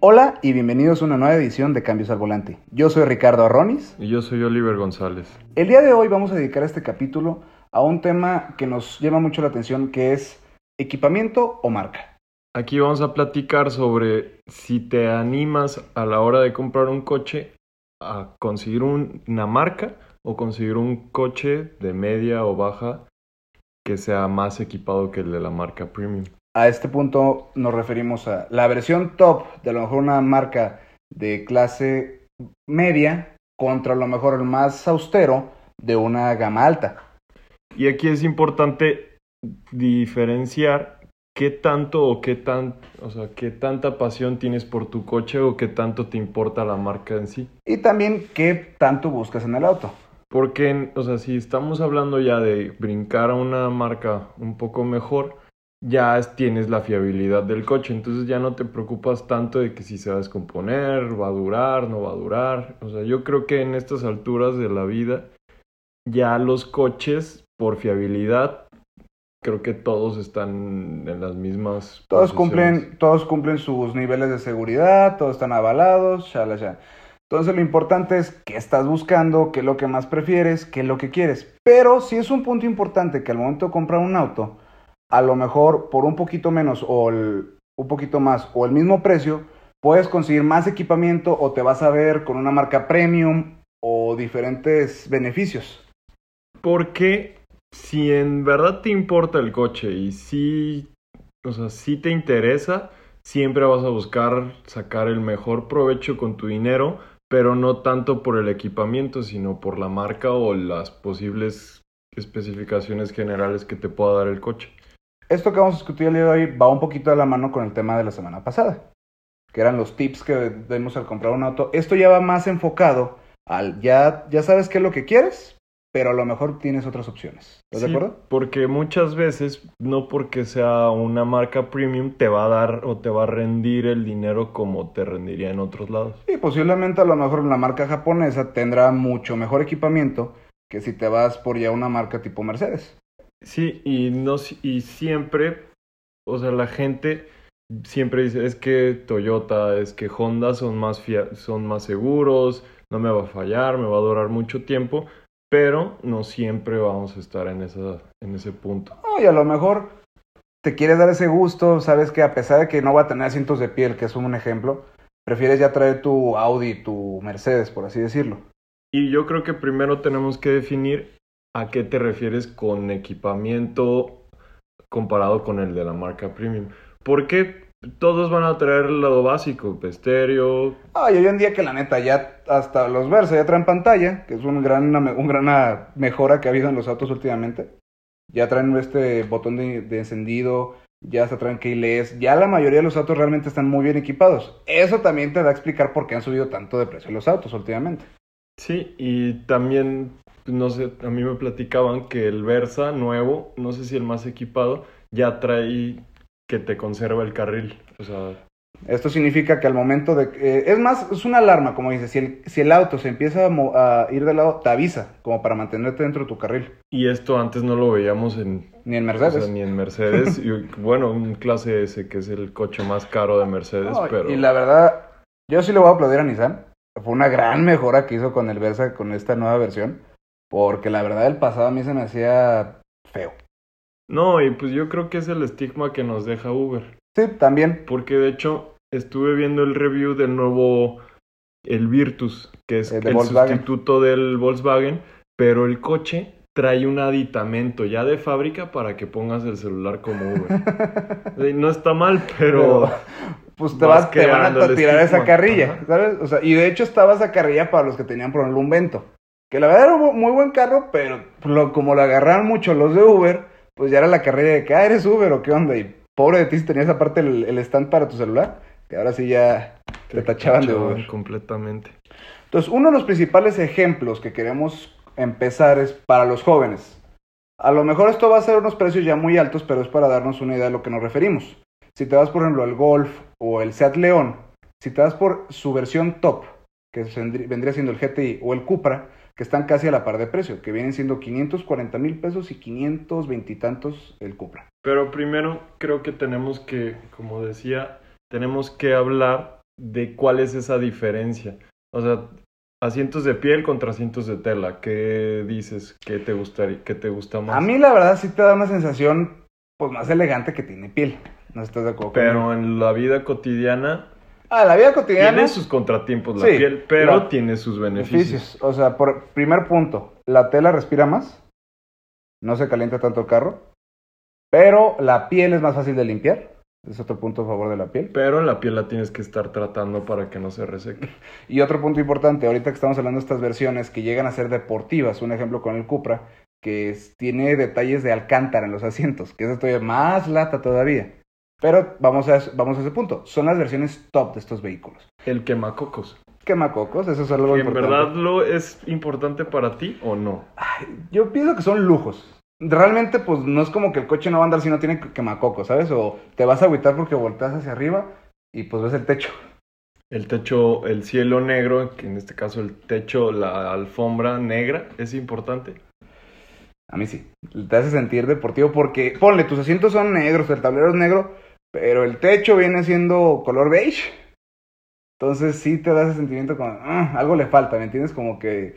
Hola y bienvenidos a una nueva edición de Cambios al Volante. Yo soy Ricardo Arronis. Y yo soy Oliver González. El día de hoy vamos a dedicar este capítulo a un tema que nos llama mucho la atención, que es equipamiento o marca. Aquí vamos a platicar sobre si te animas a la hora de comprar un coche a conseguir una marca o conseguir un coche de media o baja que sea más equipado que el de la marca premium. A este punto nos referimos a la versión top de a lo mejor una marca de clase media contra a lo mejor el más austero de una gama alta. Y aquí es importante diferenciar qué tanto o qué tan, o sea, qué tanta pasión tienes por tu coche o qué tanto te importa la marca en sí. Y también qué tanto buscas en el auto. Porque, o sea, si estamos hablando ya de brincar a una marca un poco mejor, ya tienes la fiabilidad del coche, entonces ya no te preocupas tanto de que si se va a descomponer, va a durar, no va a durar. O sea, yo creo que en estas alturas de la vida, ya los coches, por fiabilidad, creo que todos están en las mismas. Todos cumplen, todos cumplen sus niveles de seguridad, todos están avalados, ya ya. Entonces lo importante es qué estás buscando, qué es lo que más prefieres, qué es lo que quieres. Pero si es un punto importante que al momento de comprar un auto, a lo mejor por un poquito menos o un poquito más o el mismo precio, puedes conseguir más equipamiento o te vas a ver con una marca premium o diferentes beneficios. Porque si en verdad te importa el coche y si, o sea, si te interesa, siempre vas a buscar sacar el mejor provecho con tu dinero, pero no tanto por el equipamiento, sino por la marca o las posibles especificaciones generales que te pueda dar el coche. Esto que vamos a discutir el día de hoy va un poquito de la mano con el tema de la semana pasada, que eran los tips que demos al comprar un auto. Esto ya va más enfocado al ya, ya sabes qué es lo que quieres, pero a lo mejor tienes otras opciones. ¿Estás de acuerdo? Porque muchas veces, no porque sea una marca premium, te va a dar o te va a rendir el dinero como te rendiría en otros lados. Y posiblemente a lo mejor la marca japonesa tendrá mucho mejor equipamiento que si te vas por ya una marca tipo Mercedes. Sí, y, no, y siempre, o sea, la gente siempre dice, es que Toyota, es que Honda son más, son más seguros, no me va a fallar, me va a durar mucho tiempo, pero no siempre vamos a estar en, esa, en ese punto. y a lo mejor te quieres dar ese gusto, sabes que a pesar de que no va a tener asientos de piel, que es un ejemplo, prefieres ya traer tu Audi, tu Mercedes, por así decirlo. Y yo creo que primero tenemos que definir ¿A qué te refieres con equipamiento comparado con el de la marca premium? Porque todos van a traer lado básico, estéreo. Ay, hoy en día que la neta ya hasta los Versa ya traen pantalla, que es un gran, una, un gran mejora que ha habido en los autos últimamente. Ya traen este botón de, encendido, ya se traen keyless, ya la mayoría de los autos realmente están muy bien equipados. Eso también te da a explicar por qué han subido tanto de precio los autos últimamente. Sí, y también no sé, a mí me platicaban que el Versa nuevo, no sé si el más equipado, ya trae que te conserva el carril. O sea, esto significa que al momento de... Eh, es más, es una alarma, como dices, si el, si el auto se empieza a, ir de lado, te avisa, como para mantenerte dentro de tu carril. Y esto antes no lo veíamos en... Ni en Mercedes. ni en Mercedes. y, bueno, un clase S, que es el coche más caro de Mercedes, pero... Y la verdad, yo sí le voy a aplaudir a Nissan. Fue una gran mejora que hizo con el Versa, con esta nueva versión. Porque la verdad el pasado a mí se me hacía feo. No, y pues yo creo que es el estigma que nos deja Uber. Sí, también. Porque de hecho estuve viendo el review del nuevo, el Virtus, que es el, sustituto del Volkswagen, pero el coche trae un aditamento ya de fábrica para que pongas el celular como Uber. no está mal, pero... pues te, vas, te van a tirar esa carrilla, ¿sabes? O sea, y de hecho estaba esa carrilla para los que tenían por ejemplo un vento. Que la verdad era un muy buen carro, pero como lo agarraron mucho los de Uber, pues ya era la carrera de que, ah, eres Uber o qué onda. Y pobre de ti si tenías aparte el, el stand para tu celular, que ahora sí ya te, tachaban, de Uber. Completamente. Entonces, uno de los principales ejemplos que queremos empezar es para los jóvenes. A lo mejor esto va a ser unos precios ya muy altos, pero es para darnos una idea de lo que nos referimos. Si te vas, por ejemplo, al Golf o el Seat León, si te vas por su versión top, que vendría siendo el GTI o el Cupra, que están casi a la par de precio, que vienen siendo 540 mil pesos y 520 y tantos el Cupra. Pero primero creo que tenemos que, como decía, tenemos que hablar de cuál es esa diferencia. O sea, asientos de piel contra asientos de tela. ¿Qué dices? ¿Qué te gustaría, qué te gusta más? A mí la verdad sí te da una sensación pues más elegante que tiene piel. ¿No estás de acuerdo? Pero conmigo? en la vida cotidiana Ah, la vida cotidiana. tiene sus contratiempos la Sí, piel, pero la- tiene sus beneficios. beneficios. O sea, por primer punto, la tela respira más. No se calienta tanto el carro. Pero la piel es más fácil de limpiar. Es otro punto a favor de la piel. Pero la piel la tienes que estar tratando para que no se reseque. Y otro punto importante, ahorita que estamos hablando de estas versiones que llegan a ser deportivas, un ejemplo con el Cupra, que es- tiene detalles de alcántara en los asientos, que es todavía más lata todavía. Pero vamos a, vamos a ese punto, son las versiones top de estos vehículos. El quemacocos. Quemacocos, eso es algo ¿En importante. verdad lo es importante para ti o no? Yo pienso que son lujos. Realmente, pues no es como que el coche no va a andar si no tiene quemacocos, ¿sabes? O te vas a agüitar porque volteas hacia arriba y pues ves el techo. El techo, el cielo negro, que en este caso el techo, la alfombra negra, es importante. A mí sí. Te hace sentir deportivo porque, ponle, tus asientos son negros, el tablero es negro, pero el techo viene siendo color beige. Entonces sí te da ese sentimiento como, "Ah, algo le falta, ¿me entiendes? Como que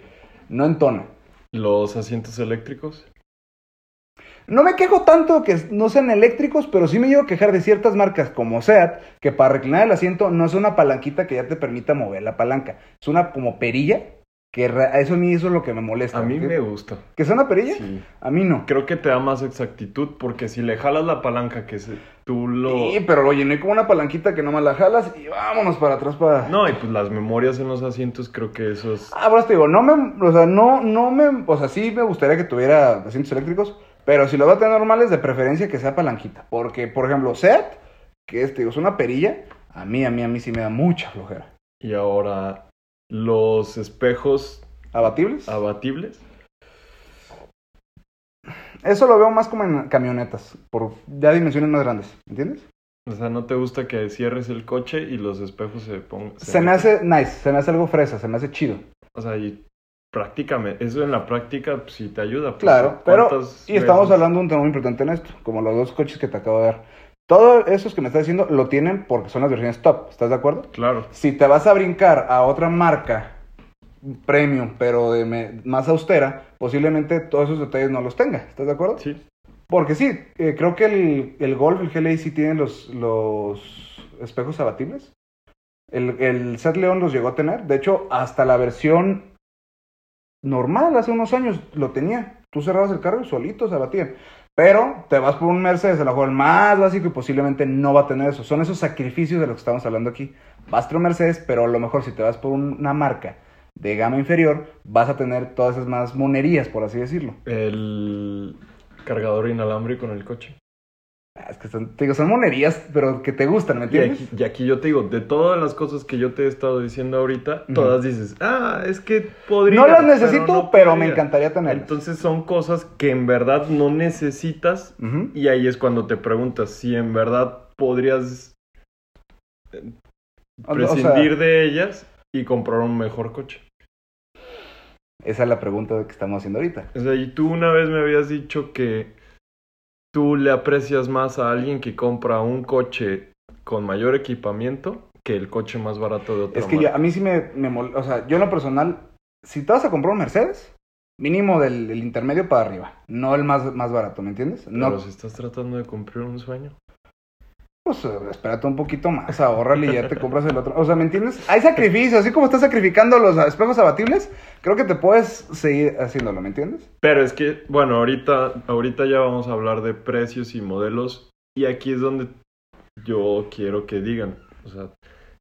no entona. Los asientos eléctricos. No me quejo tanto que no sean eléctricos, pero sí me llevo a quejar de ciertas marcas como SEAT, que para reclinar el asiento no es una palanquita que ya te permita mover la palanca. Es una como perilla, que eso a mí eso es lo que me molesta. A mí ¿Que- me gusta. ¿Que sea una perilla? Sí. A mí no. Creo que te da más exactitud porque si le jalas la palanca que se, tú lo... Sí, pero oye, no hay como una palanquita que nomás la jalas y vámonos para atrás para... No, y pues las memorias en los asientos creo que eso es... Ah, bueno, te digo, no me, o sea, no, no me, o sea, sí me gustaría que tuviera asientos eléctricos, pero si lo va a tener normales, de preferencia que sea palanquita, porque, por ejemplo, SEAT, que es, te digo, es una perilla, a mí, a mí, a mí sí me da mucha flojera. Y ahora los espejos ¿Abatibles? abatibles. Eso lo veo más como en camionetas, por ya dimensiones más grandes, ¿entiendes? O sea, no te gusta que cierres el coche y los espejos se pongan... Se me hace nice, se me hace algo fresa, se me hace chido. O sea, y prácticamente, eso en la práctica pues, sí te ayuda. porque Claro, pero, ¿cuántas y estamos veces- hablando de un tema muy importante en esto, como los dos coches que te acabo de dar. Todos esos que me estás diciendo lo tienen porque son las versiones top, ¿estás de acuerdo? Claro, Si te vas a brincar a otra marca premium, pero de me- más austera, posiblemente todos esos detalles no los tenga, ¿estás de acuerdo? sí. Porque sí, eh, creo que el, el Golf, el GLA sí tienen los, los espejos abatibles. El, el Seat León los llegó a tener. De hecho, hasta la versión normal, hace unos años, lo tenía. Tú cerrabas el carro y solito se abatían. Pero te vas por un Mercedes, a lo mejor el más básico y posiblemente no va a tener eso. Son esos sacrificios de los que estamos hablando aquí. Vas por un Mercedes, pero a lo mejor si te vas por una marca de gama inferior, vas a tener todas esas más monerías, por así decirlo. El cargador inalámbrico en el coche. Ah, Es que son, te digo, son monerías, pero que te gustan, ¿me Y entiendes? aquí, y aquí yo te digo, de todas las cosas que yo te he estado diciendo ahorita, todas dices, ah, es que podría. no las necesito, pero, no me podría". encantaría tenerlas. Entonces son cosas que en verdad no necesitas y ahí es cuando te preguntas si en verdad podrías eh, O- o sea, prescindir de ellas y comprar un mejor coche. esa es la pregunta que estamos haciendo ahorita. O sea, y tú una vez me habías dicho que tú le aprecias más a alguien que compra un coche con mayor equipamiento que el coche más barato de otra Es que yo- a mí sí me, me mol- O sea, yo en lo personal, si te vas a comprar un Mercedes, mínimo del, del intermedio para arriba. No el más, más barato, ¿me entiendes? No, Pero si estás tratando de cumplir un sueño. Pues eh, espérate un poquito más, ahorrale y ya te compras el otro. O sea, ¿me entiendes? Hay sacrificios, así como estás sacrificando los espejos abatibles, creo que te puedes seguir haciéndolo, ¿me entiendes? Pero es que, bueno, ahorita, ahorita ya vamos a hablar de precios y modelos. Y aquí es donde yo quiero que digan. O sea,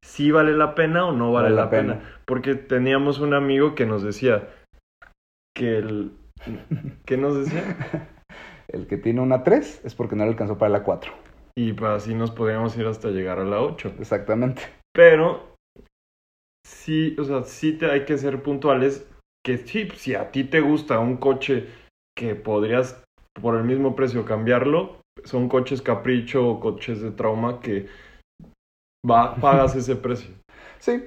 si vale la pena o no vale, la, pena. Porque teníamos un amigo que nos decía que el. ¿Qué nos decía? El que tiene una 3 es porque no le alcanzó para la 4. Y pues así nos podríamos ir hasta llegar a la 8. Exactamente. Pero sí, o sea, sí te hay que ser puntuales. Que sí, si a ti te gusta un coche que podrías por el mismo precio cambiarlo, son coches capricho o coches de trauma que va, pagas ese precio. Sí.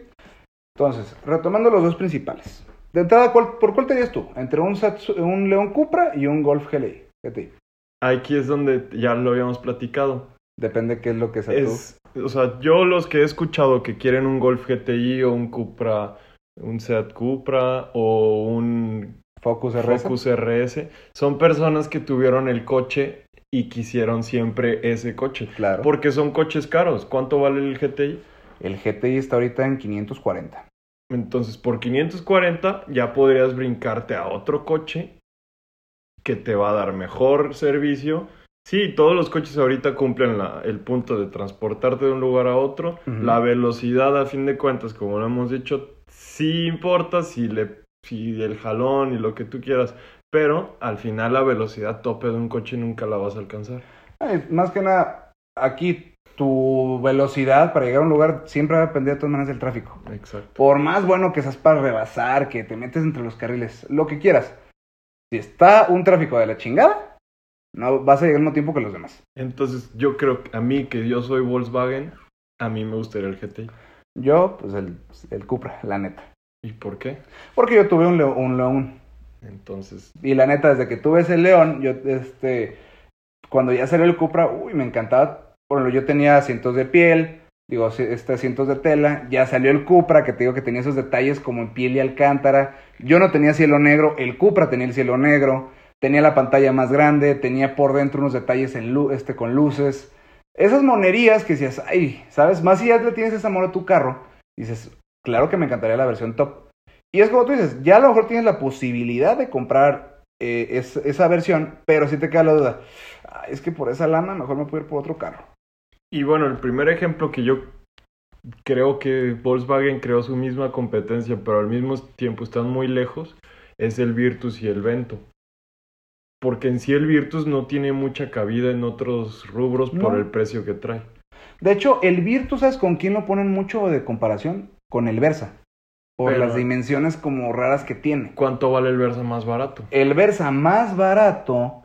Entonces, retomando los dos principales. De entrada, ¿cuál- ¿por cuál te dirías tú? Entre un, un León Cupra y un Golf GLI. ¿Qué te? Aquí es donde ya lo habíamos platicado. Depende qué es lo que sea Es O sea, yo los que he escuchado que quieren un Golf GTI o un Cupra, un Seat Cupra o un Focus RS. Focus RS, son personas que tuvieron el coche y quisieron siempre ese coche. Claro. Porque son coches caros. ¿Cuánto vale el GTI? El GTI está ahorita en 540. Entonces, por 540 ya podrías brincarte a otro coche que te va a dar mejor servicio. Sí, todos los coches ahorita cumplen la- el punto de transportarte de un lugar a otro. La velocidad, a fin de cuentas, como lo hemos dicho, sí importa si, le, si el jalón y lo que tú quieras. Pero al final la velocidad tope de un coche nunca la vas a alcanzar. Ay, más que nada, aquí tu velocidad para llegar a un lugar siempre va a depender de todas maneras del tráfico. Exacto. Por más bueno que seas para rebasar, que te metes entre los carriles, lo que quieras. Si está un tráfico de la chingada, no vas a llegar al mismo tiempo que los demás. Entonces yo creo que a mí, que yo soy Volkswagen, a mí me gustaría el GTI. Yo, pues el, el Cupra, la neta. ¿Y por qué? Porque yo tuve un, leo- un león. Entonces, Y la neta, desde que tuve ese león, yo, este, cuando ya salió el Cupra, uy, me encantaba. Ejemplo, yo tenía asientos de piel, digo, este, asientos de tela. Ya salió el Cupra, que te digo que tenía esos detalles como en piel y alcántara. Yo no tenía cielo negro, el Cupra tenía el cielo negro. Tenía la pantalla más grande, tenía por dentro unos detalles en este, con luces. Esas monerías que decías, ay, ¿sabes? Más si ya le tienes ese amor a tu carro, dices, claro que me encantaría la versión top. Y es como tú dices, ya a lo mejor tienes la posibilidad de comprar eh, es- esa versión, pero si te queda la duda, "Ah, es que por esa lana mejor me puedo ir por otro carro. y bueno, el primer ejemplo que yo creo que Volkswagen creó su misma competencia, pero al mismo tiempo están muy lejos, es el Virtus y el Vento. Porque en sí el Virtus no tiene mucha cabida en otros rubros por el precio que trae. De hecho, el Virtus, ¿sabes con quién lo ponen mucho de comparación? Con el Versa. Por Pero- las dimensiones como raras que tiene. ¿Cuánto vale el Versa más barato? El Versa más barato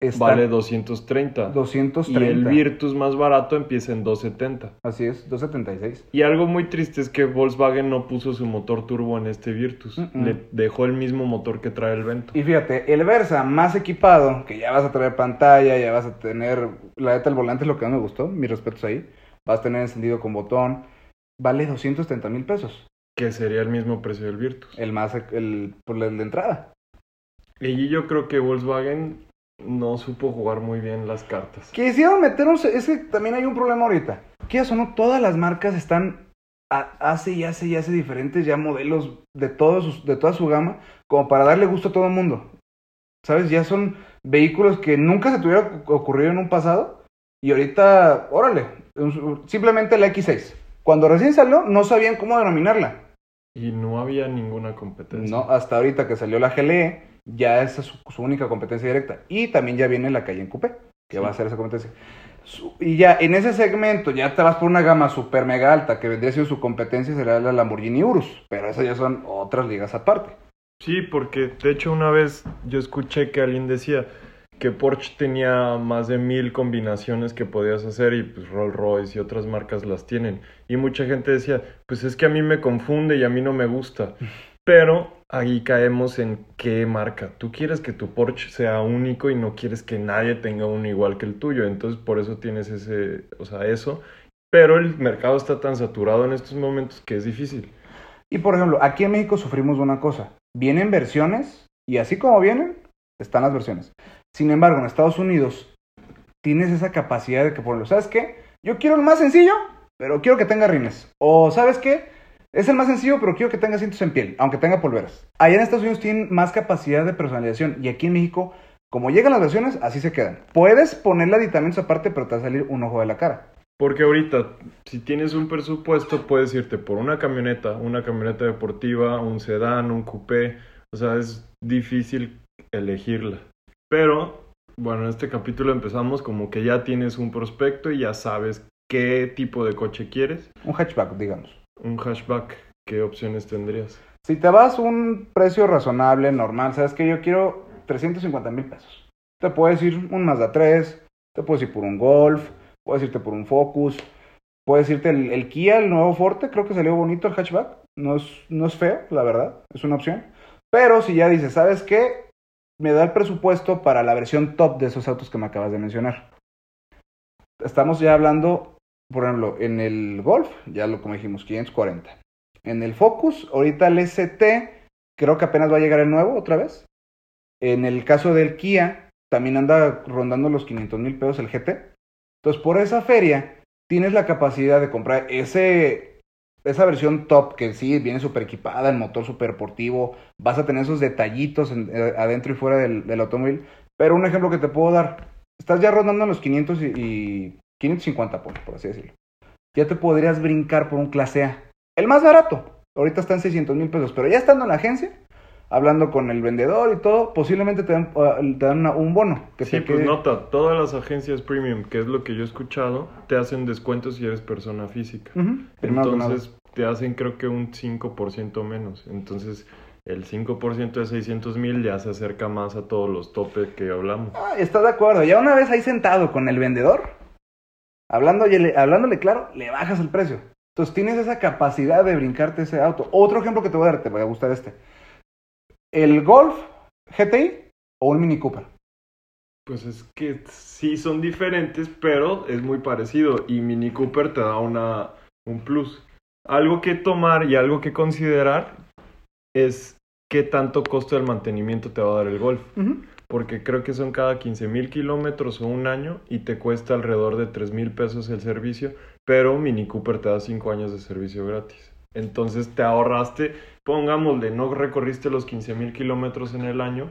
está Vale 230. 230. Y el Virtus más barato empieza en 270. Así es, 276. Y algo muy triste es que Volkswagen no puso su motor turbo en este Virtus. Le dejó el mismo motor que trae el Vento. Y fíjate, el Versa más equipado, que ya vas a traer pantalla, ya vas a tener, la neta, el volante es lo que más me gustó, mis respetos ahí, vas a tener encendido con botón, vale 230 mil pesos, Que sería el mismo precio del Virtus. el más, el, por el de entrada. Y yo creo que Volkswagen no supo jugar muy bien las cartas. Quisieron meter un, es que también hay un problema ahorita, que o no, todas las marcas están, a- hace y hace y hace diferentes ya modelos de, todos sus- de toda su gama, como para darle gusto a todo el mundo. ¿Sabes? Ya son vehículos que nunca se tuviera ocurrido en un pasado. Y ahorita, órale, simplemente la X6. Cuando recién salió, no sabían cómo denominarla. Y no había ninguna competencia. No, hasta ahorita que salió la GLE, ya esa es su, su única competencia directa. Y también ya viene la Cayenne Coupé, que Sí. va a ser esa competencia. Su- y ya en ese segmento, ya te vas por una gama super mega alta, que vendría siendo su competencia, será la Lamborghini Urus. Pero esas ya son otras ligas aparte. Sí, porque de hecho una vez yo escuché que alguien decía que Porsche tenía más de mil combinaciones que podías hacer y pues Rolls Royce y otras marcas las tienen. Y mucha gente decía, pues es que a mí me confunde y a mí no me gusta. Pero ahí caemos en qué marca. Tú quieres que tu Porsche sea único y no quieres que nadie tenga uno igual que el tuyo. Entonces por eso tienes ese, o sea, eso. Pero el mercado está tan saturado en estos momentos que es difícil. Y por ejemplo, aquí en México sufrimos una cosa. Vienen versiones y así como vienen, están las versiones. Sin embargo, en Estados Unidos tienes esa capacidad de que, por ejemplo, ¿sabes qué? Yo quiero el más sencillo, pero quiero que tenga rines. O, ¿sabes qué? Es el más sencillo, pero quiero que tenga asientos en piel, aunque tenga polveras. Allá en Estados Unidos tienen más capacidad de personalización y aquí en México, como llegan las versiones, así se quedan. Puedes ponerle aditamentos aparte, pero te va a salir un ojo de la cara. Porque ahorita, si tienes un presupuesto, puedes irte por una camioneta, una camioneta deportiva, un sedán, un coupé. O sea, es difícil elegirla. Pero, bueno, en este capítulo empezamos como que ya tienes un prospecto y ya sabes qué tipo de coche quieres. Un hatchback, digamos. Un hatchback, ¿qué opciones tendrías? Si te vas un precio razonable, normal, sabes que yo quiero 350 mil pesos. Te puedes ir un Mazda 3, te puedes ir por un Golf, puedes irte por un Focus, puedes irte el, el Kia, el nuevo Forte, creo que salió bonito el hatchback. No es, no es feo, la verdad, es una opción. Pero si ya dices, ¿sabes qué? Me da el presupuesto para la versión top de esos autos que me acabas de mencionar. Estamos ya hablando por ejemplo, en el Golf, ya lo como dijimos, 540. En el Focus, ahorita el ST, creo que apenas va a llegar el nuevo otra vez. En el caso del Kia, también anda rondando los 500 mil pesos el GT. Entonces, por esa feria, tienes la capacidad de comprar ese, esa versión top que sí viene súper equipada, el motor súper deportivo, vas a tener esos detallitos eh, adentro y fuera del, automóvil. Pero un ejemplo que te puedo dar, estás ya rondando los 500 y, y 550, por, por así decirlo. Ya te podrías brincar por un clase A. El más barato, ahorita está en 600 mil pesos, pero ya estando en la agencia, hablando con el vendedor y todo, posiblemente te dan, te dan una- un bono. Que Sí, te pues quede- nota, todas las agencias premium, que es lo que yo he escuchado, te hacen descuentos si eres persona física. Entonces te hacen creo que un 5% menos. Entonces el 5% de 600 mil ya se acerca más a todos los topes que hablamos. Ah, está de acuerdo. Ya una vez ahí sentado con el vendedor, hablándole, hablándole claro, le bajas el precio. Entonces tienes esa capacidad de brincarte ese auto. Otro ejemplo que te voy a dar, te va a gustar este. El Golf GTI o un Mini Cooper. Pues es que sí son diferentes, pero es muy parecido. Y Mini Cooper te da una, un plus. Algo que tomar y algo que considerar es qué tanto costo del mantenimiento te va a dar el Golf. Ujú. Porque creo que son cada 15 mil kilómetros o un año y te cuesta alrededor de 3 mil pesos el servicio, pero Mini Cooper te da 5 años de servicio gratis. Entonces te ahorraste, pongámosle, no recorriste los 15 mil kilómetros en el año,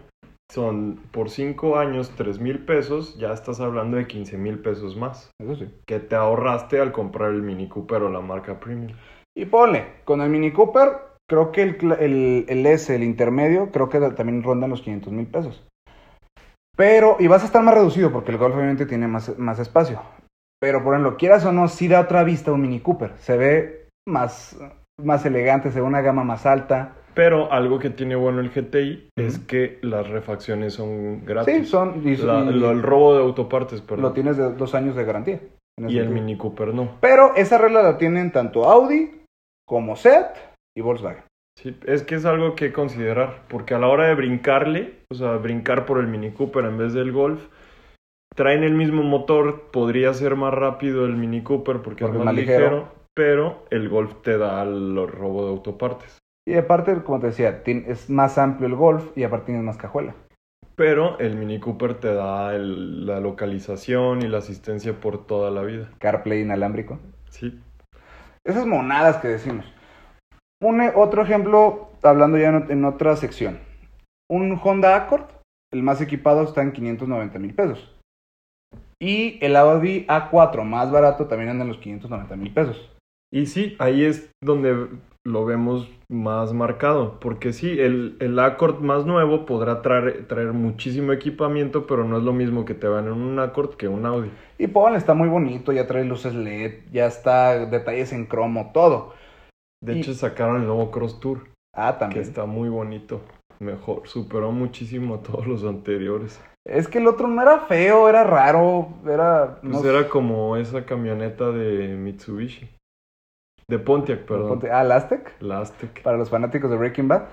son por 5 años 3 mil pesos, ya estás hablando de 15 mil pesos más, Eso sí. que te ahorraste al comprar el Mini Cooper o la marca Premium. Y ponle, con el Mini Cooper, creo que el, el, el S, el intermedio, creo que también rondan los 500 mil pesos. Pero, y vas a estar más reducido porque el Golf obviamente tiene más, más espacio. Pero, por ejemplo, quieras o no, sí da otra vista un Mini Cooper. Se ve más, más elegante, se ve una gama más alta. Pero algo que tiene bueno el GTI es que las refacciones son gratis. Sí, son. Y, La- y lo- el robo de autopartes, perdón. lo tienes de dos años de garantía. y el. Mini Cooper no. Pero esa regla la tienen tanto Audi como Seat y Volkswagen. Sí, es que es algo que considerar, porque a la hora de brincarle, o sea, brincar por el Mini Cooper en vez del Golf, traen el mismo motor, podría ser más rápido el Mini Cooper porque, Porque es más ligero. ligero, pero el Golf te da el robo de autopartes. Y aparte, como te decía, es más amplio el Golf y aparte tienes más cajuela. Pero el Mini Cooper te da el- la localización y la asistencia por toda la vida. CarPlay inalámbrico. Sí, Esas monadas que decimos. Un, otro ejemplo, hablando ya en, ot- en otra sección. Un Honda Accord, el más equipado, está en 590 mil pesos. Y el Audi A4, más barato, también anda en los 590 mil pesos. Y sí, ahí es donde lo vemos más marcado, porque sí, el, el Accord más nuevo podrá traer, traer muchísimo equipamiento, pero no es lo mismo que te van en un Accord que un Audi. Y ponle, está muy bonito, ya trae luces LED, ya está detalles en cromo, todo. De Y- hecho, sacaron el nuevo Cross Tour, Ah, que también. está muy bonito. Mejor, superó muchísimo a todos los anteriores. Es que el otro no era feo, era raro, era... Pues sé, era como esa camioneta de Mitsubishi. De Pontiac, perdón. Ah, el Aztec, La Aztec. para los fanáticos de Breaking Bad.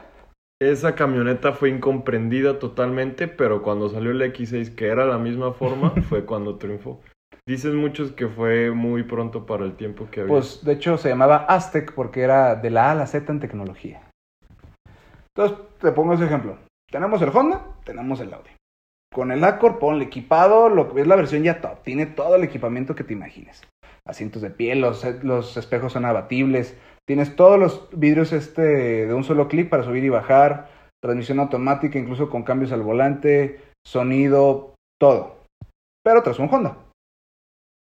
Esa camioneta fue incomprendida totalmente, pero cuando salió el X6, que era la misma forma, fue cuando triunfó. Dicen muchos que fue muy pronto para el tiempo que había. Pues de hecho se llamaba Aztec porque era de la A a la Z en tecnología. Entonces te pongo ese ejemplo. Tenemos el Honda, tenemos el Audi. Con el Accord, ponle equipado, lo que es la versión ya top. Tiene todo el equipamiento que te imagines. Asientos de piel, los, los espejos son abatibles. Tienes todos los vidrios este de un solo clic para subir y bajar. Transmisión automática, incluso con cambios al volante, sonido, todo. Pero tras un Honda.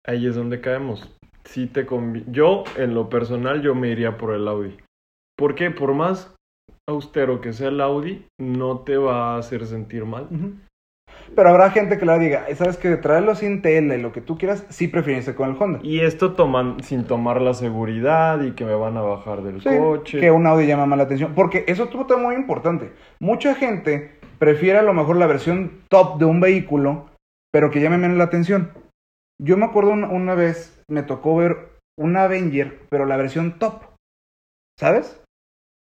Ahí es donde caemos. Sí te Yo, en lo personal, yo me iría por el Audi. ¿Por qué? Por más austero que sea el Audi, no te va a hacer sentir mal. Pero habrá gente que le diga, sabes que traerlo sin tela y lo que tú quieras, sí preferirse con el Honda. Y esto toman sin tomar la seguridad y que me van a bajar del Sí, coche. que un Audi llama más la atención. Porque eso es otro tema muy importante. Mucha gente prefiere a lo mejor la versión top de un vehículo, pero que llame menos la atención. Yo me acuerdo una, vez, me tocó ver un Avenger, pero la versión top. ¿Sabes?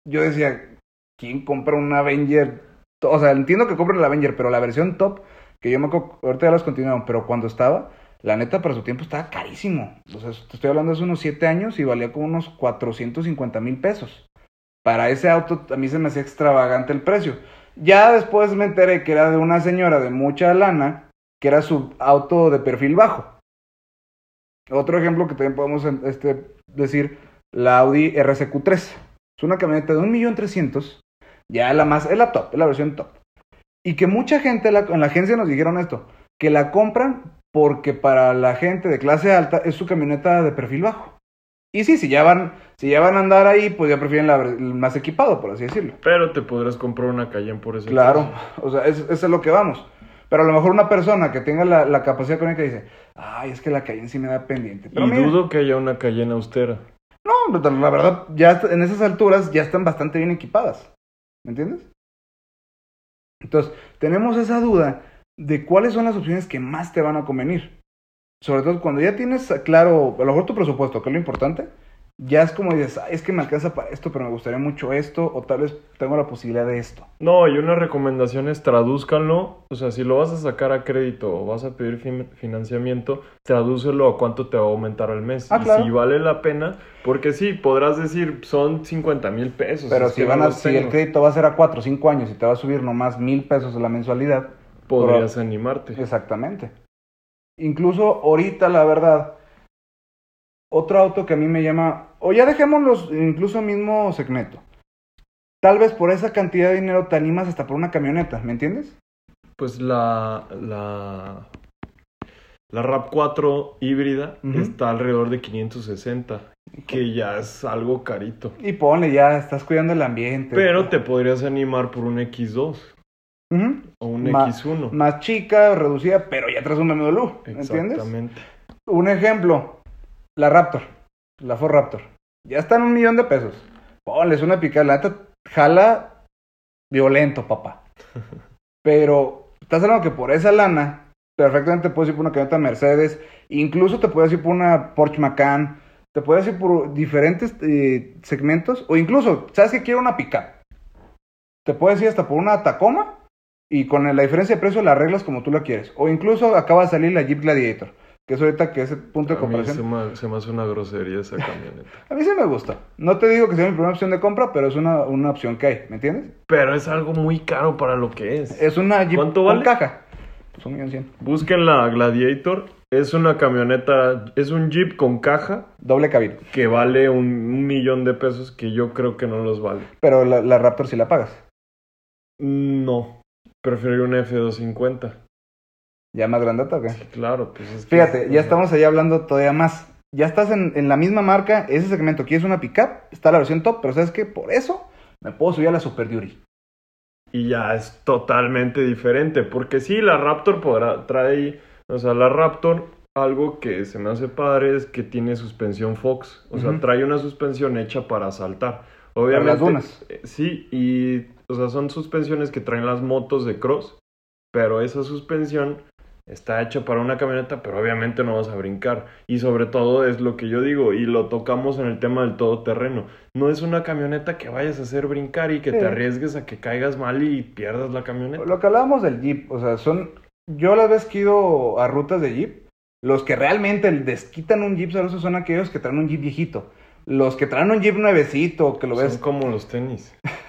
Yo decía, ¿quién compra un Avenger? O sea, entiendo que compren el Avenger, pero la versión top, que yo me acuerdo, ahorita ya las continuaron, pero cuando estaba, la neta para su tiempo estaba carísimo. O sea, te estoy hablando hace unos 7 años y valía como unos 450 mil pesos. Para ese auto a mí se me hacía extravagante el precio. Ya después me enteré que era de una señora de mucha lana, que era su auto de perfil bajo. Otro ejemplo que también podemos este, decir, la Audi RSQ3. Es una camioneta de 1.300.000, ya la más, es la top, es la versión top. Y que mucha gente en la agencia nos dijeron esto, que la compran porque para la gente de clase alta es su camioneta de perfil bajo. Y sí, si ya van, si ya van a andar ahí, pues ya prefieren la, el más equipado, por así decirlo. Pero te podrás comprar una Cayenne por eso. Claro, o sea, eso es lo que vamos. Pero a lo mejor una persona que tenga la, la capacidad económica dice, ay, es que la Cayenne sí me da pendiente. Pero y dudo que haya una Cayenne austera. No, la verdad, ya en esas alturas ya están bastante bien equipadas. ¿Me entiendes? Entonces, tenemos esa duda de cuáles son las opciones que más te van a convenir. Sobre todo cuando ya tienes claro, a lo mejor tu presupuesto, que es lo importante, ya es como dices, es que me alcanza para esto, pero me gustaría mucho esto, o tal vez tengo la posibilidad de esto. No, y una recomendación es tradúzcanlo, o sea, si lo vas a sacar a crédito o vas a pedir financiamiento, tradúcelo a cuánto te va a aumentar al mes. Ah, y si vale la pena, porque sí, podrás decir, son 50 mil pesos. Pero si, van a, si el crédito va a ser a 4 o 5 años y te va a subir nomás mil pesos la mensualidad, podrías animarte. Exactamente. Incluso ahorita, la verdad, otro auto que a mí me llama, o ya dejémoslo incluso mismo segmento. Tal vez por esa cantidad de dinero te animas hasta por una camioneta, ¿me entiendes? Pues la, la, la RAP4 híbrida está alrededor de 560, que ya es algo carito. Y pone, ya estás cuidando el ambiente. Pero te podrías animar por un X2. O un X1. Más chica, reducida, pero ya traes un BMW, ¿me entiendes? Exactamente. Un ejemplo, la Raptor, la Ford Raptor. Ya está en un millón de pesos. Ponles una picada. La neta jala violento, papá. Pero estás hablando que por esa lana, perfectamente puedes ir por una camioneta Mercedes. Incluso te puedes ir por una Porsche Macan. Te puedes ir por diferentes eh, segmentos. O incluso, ¿sabes que quiero una pickup? Te puedes ir hasta por una Tacoma. Y con la diferencia de precio la arreglas como tú la quieres. O incluso acaba de salir la Jeep Gladiator que es ahorita que ese punto de comparación. se, me, hace una grosería esa camioneta. a mí sí me gusta. No te digo que sea mi primera opción de compra, pero es una, una opción que hay, ¿me entiendes? Pero es algo muy caro para lo que es. Es una Jeep ¿Cuánto vale? con caja. Pues un millón cien. Busquen la Gladiator. Es una camioneta, es un Jeep con caja. Doble cabina. Que vale un, millón de pesos que yo creo que no los vale. Pero la, la Raptor sí la pagas. No. Prefiero un F250. ¿Ya más grandota o qué? claro, pues es Fíjate, ya estamos ahí hablando todavía más. Ya estás en, en, la misma marca, ese segmento, quieres una pickup, está la versión top, pero ¿sabes qué? Por eso me puedo subir a la Super Duty. Y ya es totalmente diferente, porque sí, la Raptor podrá, trae, o sea, la Raptor, algo que se me hace padre es que tiene suspensión Fox, o sea, trae una suspensión hecha para saltar. Obviamente. las dunas. Eh, sí, y, o sea, son suspensiones que traen las motos de cross, pero esa suspensión está hecho para una camioneta, pero obviamente no vas a brincar. Y sobre todo es lo que yo digo, y lo tocamos en el tema del todoterreno. No es una camioneta que vayas a hacer brincar y que te arriesgues a que caigas mal y pierdas la camioneta. Lo que hablábamos del Jeep, o sea, son. Yo la vez que he ido a rutas de Jeep, los que realmente desquitan un Jeep, ¿sabes? son aquellos que traen un Jeep viejito. Los que traen un Jeep nuevecito, que lo ves. Son como los tenis.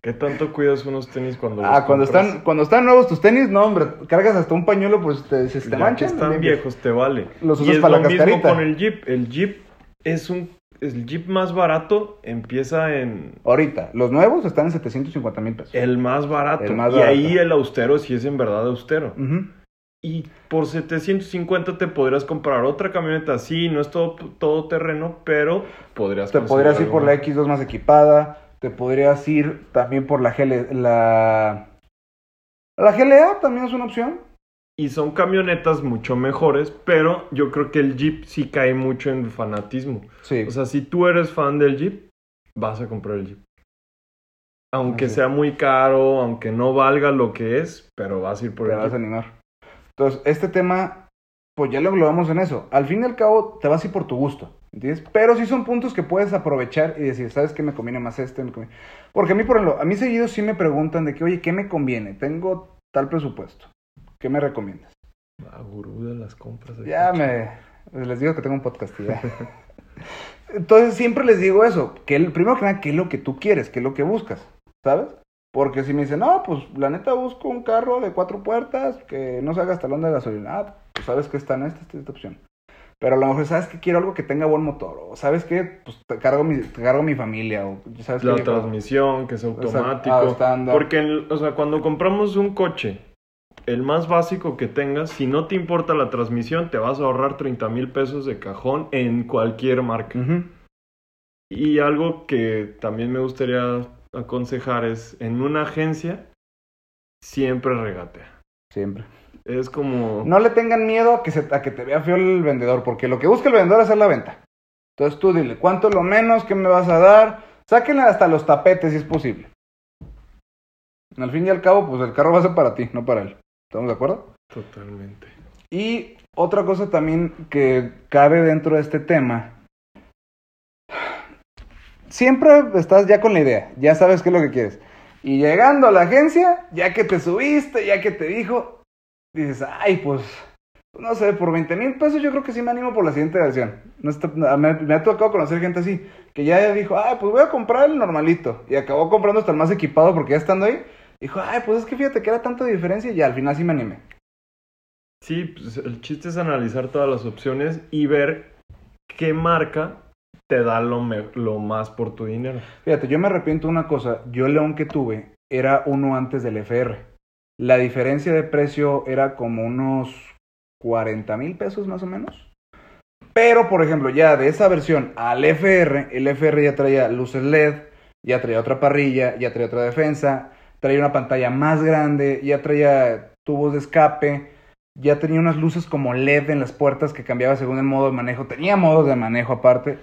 ¿Qué tanto cuidas unos tenis cuando Ah, cuando están cuando están nuevos tus tenis, no, hombre, cargas hasta un pañuelo, pues te, se te manchan. están viejos, te vale. Los usas para la mismo con el Jeep. El Jeep es un el Jeep más barato empieza en... Ahorita, los nuevos están en 750 mil pesos. El más barato. y ahí el austero sí es en verdad austero. Y por 750 te podrías comprar otra camioneta así, no es todo, todo terreno, pero podrías... Te podrías ir por la X2 más equipada, te podrías ir también por la GL, la la GLA también es una opción. Y son camionetas mucho mejores, pero yo creo que el Jeep sí cae mucho en fanatismo. Sí. O sea, si tú eres fan del Jeep, vas a comprar el Jeep. Aunque sea muy caro, aunque no valga lo que es, pero vas a ir por el Jeep. vas a animar. Entonces, este tema, pues ya lo englobamos en eso. Al fin y al cabo, te vas a ir por tu gusto. ¿Entiendes? Pero sí son puntos que puedes aprovechar y decir, ¿sabes qué me conviene más este? Porque a mí, por ejemplo, a mí seguido sí me preguntan de que, oye, ¿qué me conviene? Tengo tal presupuesto. ¿Qué me recomiendas? Ah, gurú de las compras. de Ya coche. me... Les digo que tengo un podcast ya. Entonces siempre les digo eso, que el, primero que nada, ¿qué es lo que tú quieres? ¿Qué es lo que buscas? ¿Sabes? Porque si me dicen, no, pues la neta busco un carro de cuatro puertas que no se haga talón de gasolina. Ah, pues sabes que está en esta, esta, esta opción. Pero a lo mejor sabes que quiero algo que tenga buen motor. O sabes que pues te cargo mi, te cargo mi familia. O sabes La transmisión, que es automático. ah. Porque, en- o sea, cuando compramos un coche, el más básico que tengas, si no te importa la transmisión, te vas a ahorrar 30 mil pesos de cajón en cualquier marca. Y algo que también me gustaría aconsejar es, en una agencia, siempre regatea. Siempre. Es como... No le tengan miedo a que, se, a que te vea feo el vendedor, porque lo que busca el vendedor es hacer la venta. Entonces tú dile, ¿cuánto lo menos? ¿Qué me vas a dar? Sáquenle hasta los tapetes si es posible. Al fin y al cabo, pues el carro va a ser para ti, no para él. ¿Estamos de acuerdo? Totalmente. Y otra cosa también que cabe dentro de este tema. Siempre estás ya con la idea, ya sabes qué es lo que quieres. Y llegando a la agencia, ya que te subiste, ya que te dijo, dices, ay, pues, no sé, por 20 mil pesos yo creo que sí me animo por la siguiente versión. No está- me, me ha tocado conocer gente así, que ya dijo, ay, pues voy a comprar el normalito. Y acabó comprando hasta el más equipado porque ya estando ahí, dijo, ay, pues es que fíjate que era tanta diferencia y al final sí me animé. Sí, pues el chiste es analizar todas las opciones y ver qué marca te da lo, me- lo más por tu dinero. Fíjate, yo me arrepiento de una cosa. Yo el León que tuve era uno antes del FR. La diferencia de precio era como unos 40 mil pesos más o menos. Pero, por ejemplo, ya de esa versión al FR, el FR ya traía luces LED, ya traía otra parrilla, ya traía otra defensa, traía una pantalla más grande, ya traía tubos de escape, ya tenía unas luces como LED en las puertas que cambiaba según el modo de manejo, tenía modos de manejo aparte.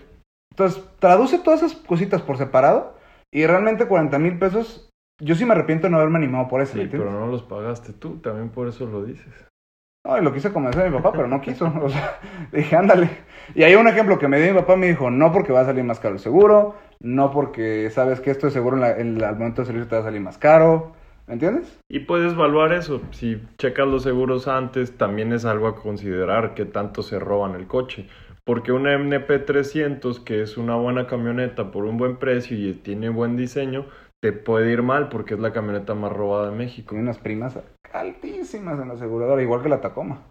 Entonces, traduce todas esas cositas por separado y realmente 40 mil pesos, yo sí me arrepiento de no haberme animado por eso, ¿me Sí, pero no los pagaste tú, también por eso lo dices. No, y lo quise convencer a mi papá, pero no quiso. O sea, dije, ándale. Y hay un ejemplo que me dio mi papá, me dijo, no porque va a salir más caro el seguro, no porque sabes que esto de seguro en la- en la- al momento de servicio te va a salir más caro, ¿me entiendes? Y puedes evaluar eso. Si checas los seguros antes, también es algo a considerar que tanto se roban el coche. Porque una MP300, que es una buena camioneta por un buen precio y tiene buen diseño, te puede ir mal porque es la camioneta más robada de México. Tiene unas primas altísimas en la aseguradora, igual que la Tacoma.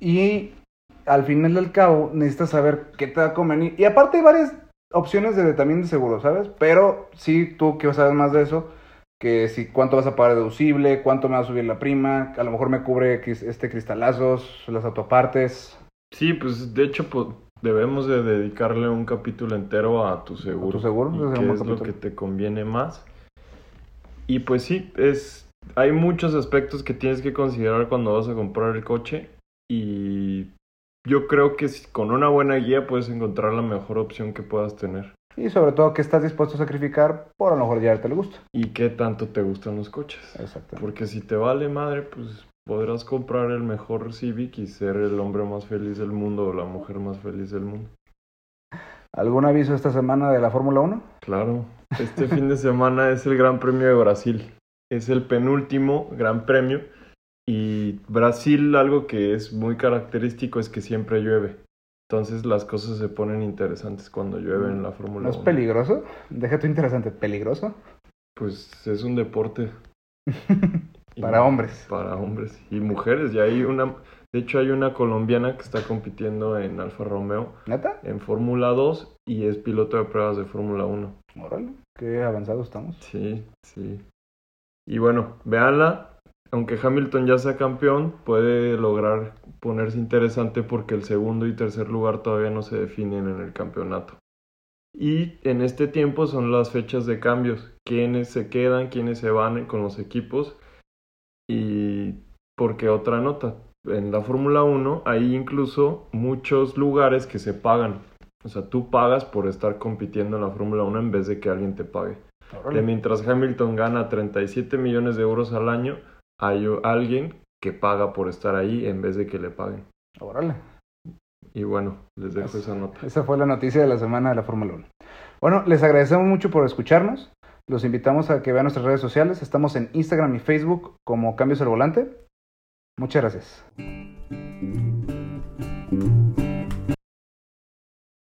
Y al final del cabo necesitas saber qué te va a convenir. Y aparte hay varias opciones de, también de seguro, ¿sabes? Pero sí, tú que sabes más de eso, que si cuánto vas a pagar deducible, cuánto me va a subir la prima, a lo mejor me cubre este cristalazos, las autopartes, Sí, pues de hecho pues, debemos de dedicarle un capítulo entero a tu seguro. ¿A tu seguro? y es qué es lo que te conviene más. Y pues sí, es hay muchos aspectos que tienes que considerar cuando vas a comprar el coche y yo creo que con una buena guía puedes encontrar la mejor opción que puedas tener. y sobre todo qué estás dispuesto a sacrificar por a lo mejor llevarte el gusto. Y qué tanto te gustan los coches. Exactamente. Porque si te vale madre, pues podrás comprar el mejor Civic y ser el hombre más feliz del mundo o la mujer más feliz del mundo. ¿Algún aviso esta semana de la Fórmula 1? Claro, este fin de semana es el Gran Premio de Brasil. Es el penúltimo Gran Premio y Brasil algo que es muy característico es que siempre llueve. Entonces las cosas se ponen interesantes cuando llueve en la Fórmula ¿No es 1. peligroso? Déjate interesante, ¿peligroso? Pues es un deporte. Para hombres. Para hombres y mujeres. Y hay una, de hecho hay una colombiana que está compitiendo en Alfa Romeo ¿Neta? en Fórmula 2 y es piloto de pruebas de Fórmula 1. Órale, qué avanzados estamos. Sí, sí. Y bueno, véanla. Aunque Hamilton ya sea campeón, puede lograr ponerse interesante porque el segundo y tercer lugar todavía no se definen en el campeonato. Y en este tiempo son las fechas de cambios. Quiénes se quedan, quiénes se van con los equipos. Y porque otra nota, en la Fórmula 1 hay incluso muchos lugares que se pagan. O sea, tú pagas por estar compitiendo en la Fórmula 1 en vez de que alguien te pague. Que Órale. mientras Hamilton gana 37 millones de euros al año, hay alguien que paga por estar ahí en vez de que le paguen. Órale. Y bueno, les dejo esa nota. Esa fue la noticia de la semana de la Fórmula 1. Bueno, les agradecemos mucho por escucharnos. Los invitamos a que vean nuestras redes sociales. Estamos en Instagram y Facebook como Cambios al Volante. Muchas gracias.